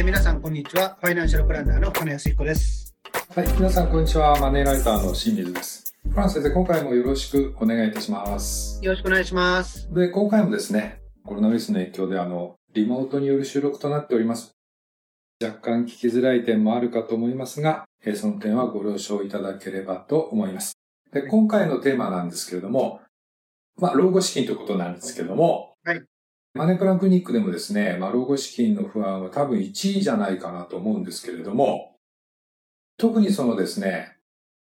えー、皆さん、こんにちは。ファイナンシャルプランナーの金康彦です。はい、皆さん、こんにちは。マネーライターの清水です。フラン先生、今回もよろしくお願いいたします。よろしくお願いします。で、今回もですね、コロナウイルスの影響で、あの、リモートによる収録となっております。若干聞きづらい点もあるかと思いますが、えその点はご了承いただければと思います。で、今回のテーマなんですけれども、まあ、老後資金ということなんですけれども、はい。マネープランクリニックでもですね、まあ、老後資金の不安は多分1位じゃないかなと思うんですけれども、特にそのですね、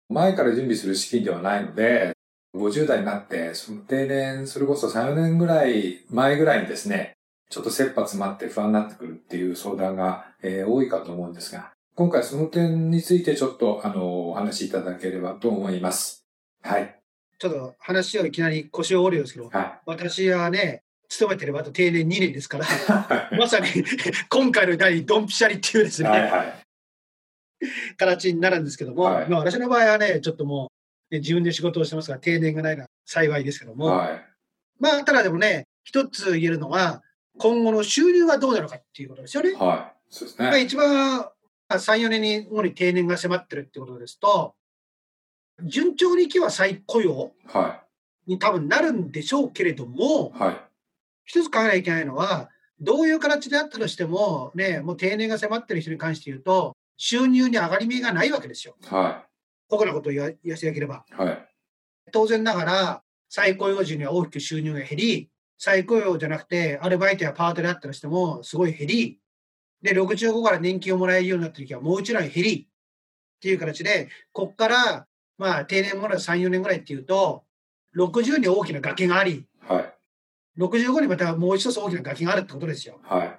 前から準備する資金ではないので、50代になって、その定年、それこそ3、4年ぐらい前ぐらいにですね、ちょっと切羽詰まって不安になってくるっていう相談が、えー、多いかと思うんですが、今回その点についてちょっと、あの、お話しいただければと思います。はい。ちょっと話をいきなり腰を折るんですけど、はい、私はね、勤めてればと定年2年ですから、まさに今回の第にドンピシャリっていうですね、はいはい、形になるんですけども、はい、まあ私の場合はね、ちょっともう、ね、自分で仕事をしてますから定年がないのは幸いですけども、はい、まあただでもね、一つ言えるのは、今後の収入はどうなのかっていうことですよね。はい。そうですね。まあ、一番3、4年に後に定年が迫ってるってことですと、順調にいけば再雇用に多分なるんでしょうけれども、はい、一つ考えなきゃいけないのは、どういう形であったとしても、ね、もう定年が迫ってる人に関して言うと、収入に上がり目がないわけですよ。はい。こなことを言わせていただければ。はい。当然ながら、再雇用時には大きく収入が減り、再雇用じゃなくて、アルバイトやパートであったとしても、すごい減り、で、65から年金をもらえるようになった時は、もう一段減り、っていう形で、こっから、まあ、定年もらう3、4年ぐらいっていうと、60に大きな崖があり、はい。65にまたもう一つ大きな崖があるってことですよ。はい。っ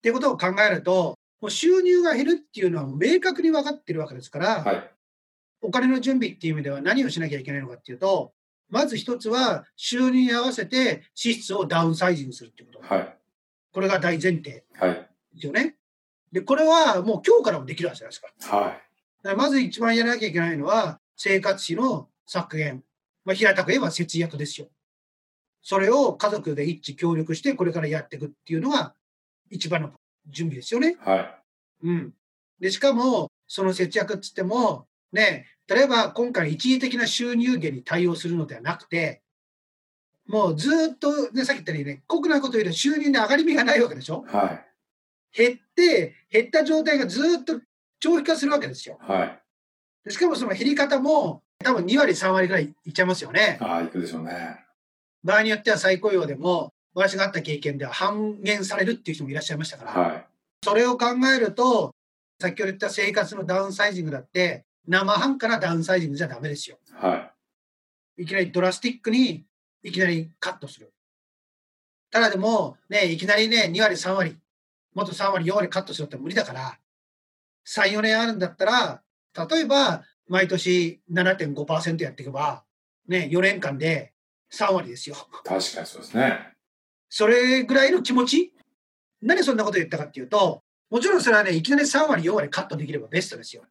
ていうことを考えると、もう収入が減るっていうのは明確に分かってるわけですから、はい、お金の準備っていう意味では何をしなきゃいけないのかっていうと、まず一つは収入に合わせて支出をダウンサイジングするっていうこと。はい、これが大前提ですよね。はい、で、これはもう今日からもできるはずですから。はい、だからまず一番やらなきゃいけないのは生活費の削減。まあ、平たく言えば節約ですよ。それを家族で一致協力してこれからやっていくっていうのが一番の準備ですよね。はい。うん。で、しかも、その節約っつっても、ね、例えば今回一時的な収入源に対応するのではなくて、もうずっと、ね、さっき言ったようにね、酷なこと言うと収入に上がり目がないわけでしょ？はい。減って、減った状態がずっと長期化するわけですよ。はい。でしかもその減り方も、多分2割、3割ぐらいいっちゃいますよね。ああ、いくでしょうね。場合によっては再雇用でも、私があった経験では半減されるっていう人もいらっしゃいましたから、はい、それを考えると、先ほど言った生活のダウンサイジングだって、生半可なダウンサイジングじゃダメですよ。はい。いきなりドラスティックに、いきなりカットする。ただでも、ね、いきなりね、2割、3割、もっと3割、4割カットするって無理だから、3、4年あるんだったら、例えば、毎年7.5%やっていけば、ね、4年間で3割ですよ。確かにそうですね。それぐらいの気持ち？何そんなこと言ったかっていうと、もちろんそれはね、いきなり3割、4割カットできればベストですよ。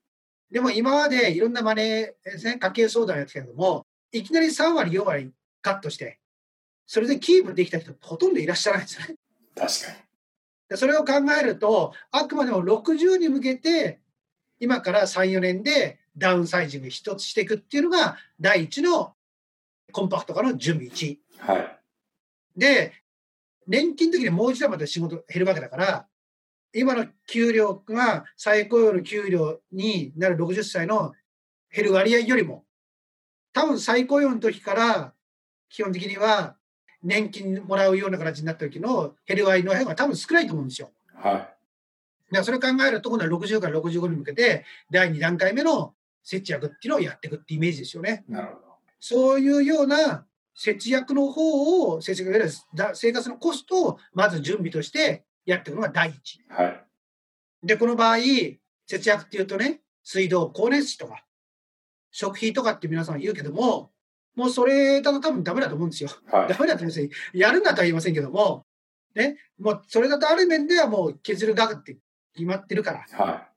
でも今までいろんなマネーね、家計相談やってたけども、いきなり3割、4割カットして、それでキープできた人ほとんどいらっしゃらないですよね。確かに。それを考えると、あくまでも60に向けて、今から3、4年でダウンサイジング一つしていくっていうのが、第一のコンパクト化の準備1。はい。で、年金の時にもう一度また仕事減るわけだから、今の給料が最高用の給料になる60歳の減る割合よりも、多分最高用の時から基本的には年金もらうような形になった時の減る割合の方が多分少ないと思うんですよ。はい。だからそれを考えると、今度は60から65に向けて、第2段階目の節約っていうのをやっていくってイメージですよね。なるほど。そういうような節約の方を、節約生活のコストをまず準備としてやっていくのが第一。はい。で、この場合、節約っていうとね、水道、光熱費とか、食費とかって皆さん言うけども、もうそれだと多分ダメだと思うんですよ。はい、ダメだと思うんですよ。やるんだとは言いませんけども、ね、もうそれだとある面ではもう削る額って決まってるから。は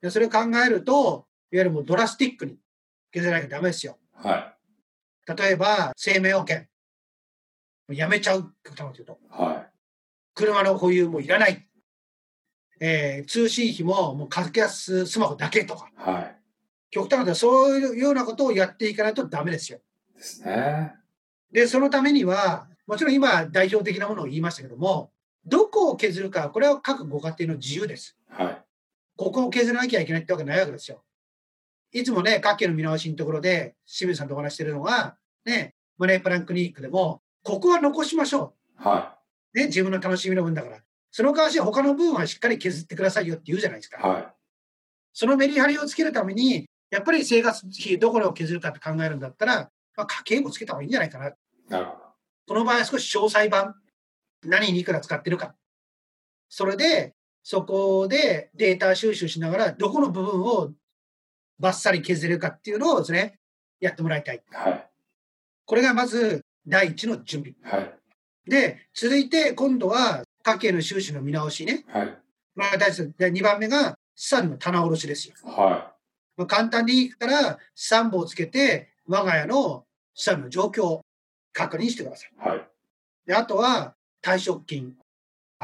い。でそれを考えると、いわゆるもうドラスティックに削らなきゃダメですよ。はい。例えば、生命保険。やめちゃう、極端と言うと。はい。車の保有もいらない。えー、通信費ももう格安スマホだけとか、はい、極端なそういうようなことをやっていかないとダメですよ。ですね。で、そのためには、もちろん今代表的なものを言いましたけども、どこを削るか、これは各ご家庭の自由です。はい。ここを削らなきゃいけないってわけないわけですよ。いつもね、家計の見直しのところで、清水さんとお話してるのが、ね、マネープランクリニックでも、ここは残しましょう。はい。ね、自分の楽しみの分だから。その代わし他の部分はしっかり削ってくださいよって言うじゃないですか。はい。そのメリハリをつけるために、やっぱり生活費どこを削るかって考えるんだったら、まあ、家計簿つけた方がいいんじゃないかな。なるほど。この場合は少し詳細版。何にいくら使ってるか。それで、そこでデータ収集しながら、どこの部分をバッサリ削れるかっていうのをですね、やってもらいたい。はい。これがまず第一の準備。はい。で、続いて今度は家計の収支の見直しね。はい。まあ、第2番目が資産の棚卸しですよ。はい。まあ、簡単に言ったら、3本をつけて、我が家の資産の状況を確認してください。はい。で、あとは、退職金、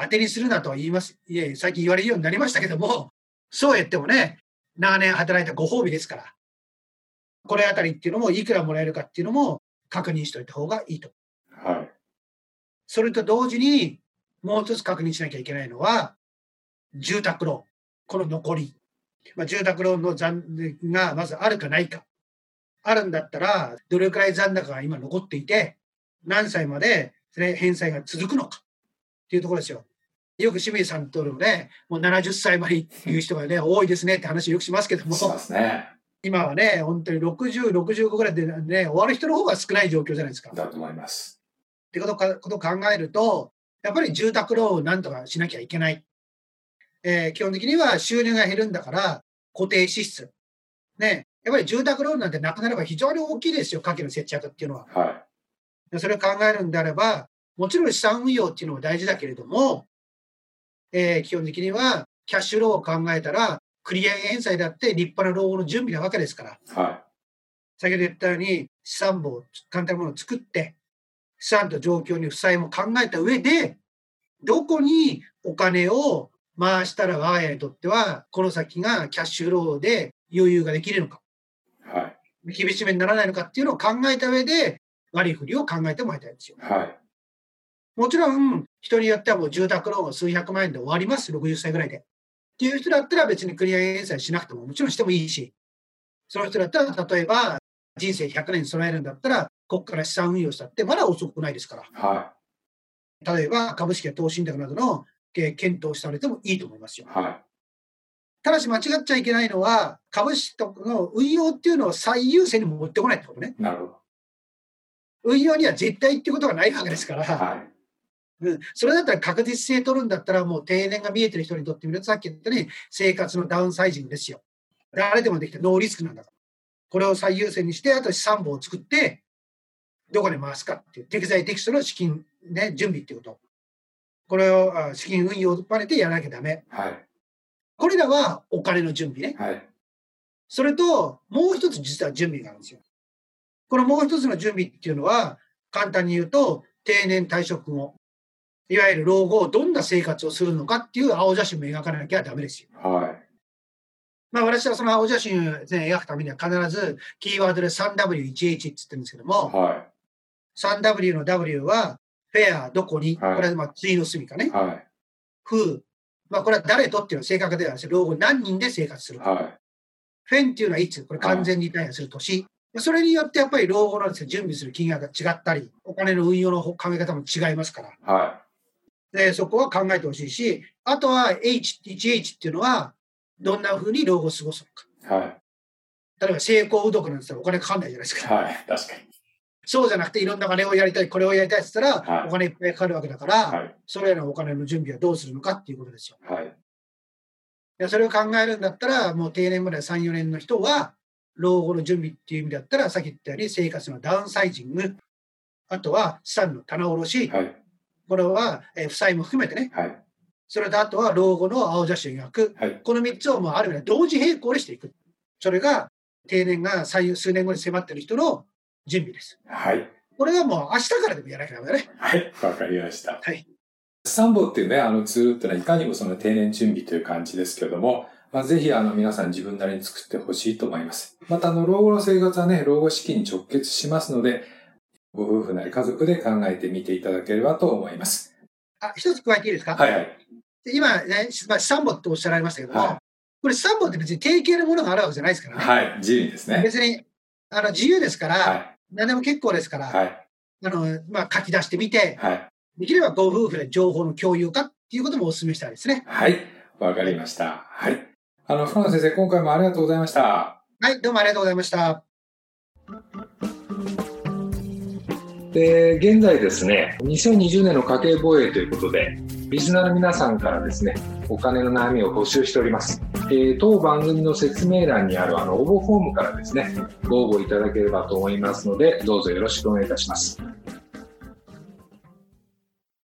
当てにするなとは言います。いえ、最近言われるようになりましたけども、そうやってもね、長年働いたご褒美ですから、これあたりっていうのもいくらもらえるかっていうのも確認しておいた方がいいと。はい。それと同時に、もう一つ確認しなきゃいけないのは、住宅ローン。この残り。まあ、住宅ローンの残がまずあるかないか。あるんだったら、どれくらい残高が今残っていて、何歳まで返済が続くのかっていうところですよ。よく清水さんとのね、もう70歳までいう人がね、多いですねって話よくしますけども。ね、今はね、本当に60、65ぐらいでね、終わる人の方が少ない状況じゃないですか。だと思います。ってことかことを考えると、やっぱり住宅ローンをなんとかしなきゃいけない。えー、基本的には収入が減るんだから、固定支出。ね。やっぱり住宅ローンなんてなくなれば非常に大きいですよ、家計の節約っていうのは。はい。それを考えるんであれば、もちろん資産運用っていうのも大事だけれども、えー、基本的にはキャッシュローを考えたら、繰り上げ返済だって立派な老後の準備なわけですから。はい。先ほど言ったように、資産簿、簡単なものを作って、資産と状況に負債も考えた上で、どこにお金を回したら我が家にとっては、この先がキャッシュローで余裕ができるのか。はい。厳しめにならないのかっていうのを考えた上で、割り振りを考えてもらいたいんですよ。はい。もちろん、人によってはもう住宅ローン数百万円で終わります、60歳ぐらいで。っていう人だったら別に繰り上げ返済しなくてももちろんしてもいいし、その人だったら例えば人生100年備えるんだったら、ここから資産運用したってまだ遅くないですから。はい。例えば株式や投資信託などの検討されてもいいと思いますよ。はい。ただし間違っちゃいけないのは、株式とかの運用っていうのを最優先に持ってこないってことね。なるほど。運用には絶対っていうことがないわけですから、はい。うん、それだったら確実性取るんだったら、もう定年が見えてる人にとってみると、さっき言ったように生活のダウンサイジングですよ。誰でもできてノーリスクなんだから。これを最優先にして、あと資産簿を作って、どこで回すかっていう、適材適所の資金、ね、準備っていうこと。これを資金運用を兼ねてやらなきゃダメ。はい。これらはお金の準備ね。はい。それと、もう一つ実は準備があるんですよ。このもう一つの準備っていうのは、簡単に言うと、定年退職後、いわゆる老後、どんな生活をするのかっていう青写真も描かなきゃダメですよ。はい。まあ私はその青写真を、ね、描くためには必ずキーワードで 3W11 って言ってるんですけども、はい。3W の W は、フェア、どこに、はい、これはまあ次の住かね。はい。まあこれは誰とっていうのは正確ではないです老後何人で生活するか。はい。フェンっていうのはいつ、これ完全にリタイアする年。はい、それによってやっぱり老後の、準備する金額が違ったり、お金の運用の考え方も違いますから。はい。で、そこは考えてほしいし、あとは H、1H っていうのは、どんなふうに老後を過ごすのか。はい。例えば成功うどくなんて言ったらお金かかんないじゃないですか。はい、確かに。そうじゃなくて、いろんな金をやりたい、これをやりたいって言ったら、お金いっぱいかかるわけだから、はい、それらのお金の準備はどうするのかっていうことですよ。はい。でそれを考えるんだったら、もう定年まで3、4年の人は、老後の準備っていう意味だったら、さっき言ったように生活のダウンサイジング、あとは資産の棚卸し、はい、これは、えー、負債も含めてね、はい、それとあとは老後の青写真を描く、はい、この3つをもうある意味で同時並行でしていく。それが定年が数年後に迫っている人の準備です。はい。これはもう明日からでもやらなきゃダメだね。はい、わかりました。はい。サンボっていうね、あのツールってのは、いかにもその定年準備という感じですけども、まあ、ぜひ、あの、皆さん自分なりに作ってほしいと思います。また、あの、老後の生活はね、老後資金に直結しますので、ご夫婦なり家族で考えてみていただければと思います。あ、一つ加えていいですか？はいはい。今ね、まあ、サンボっておっしゃられましたけども、はい、これサンボって別に定型のものがあるわけじゃないですからね。はい、自由ですね。別に、あの、自由ですから、はい、何でも結構ですから、はい、あの、まあ、書き出してみて、はい、できればご夫婦で情報の共有化っていうこともお勧めしたいですね。はい、わかりました。はい。あの、深野先生、今回もありがとうございました。はい、どうもありがとうございました。で、現在ですね、2020年の家計防衛ということで、リスナーの皆さんからですね、お金の悩みを募集しております。えー、当番組の説明欄にあるあの応募フォームからですね、ご応募いただければと思いますので、どうぞよろしくお願いいたします。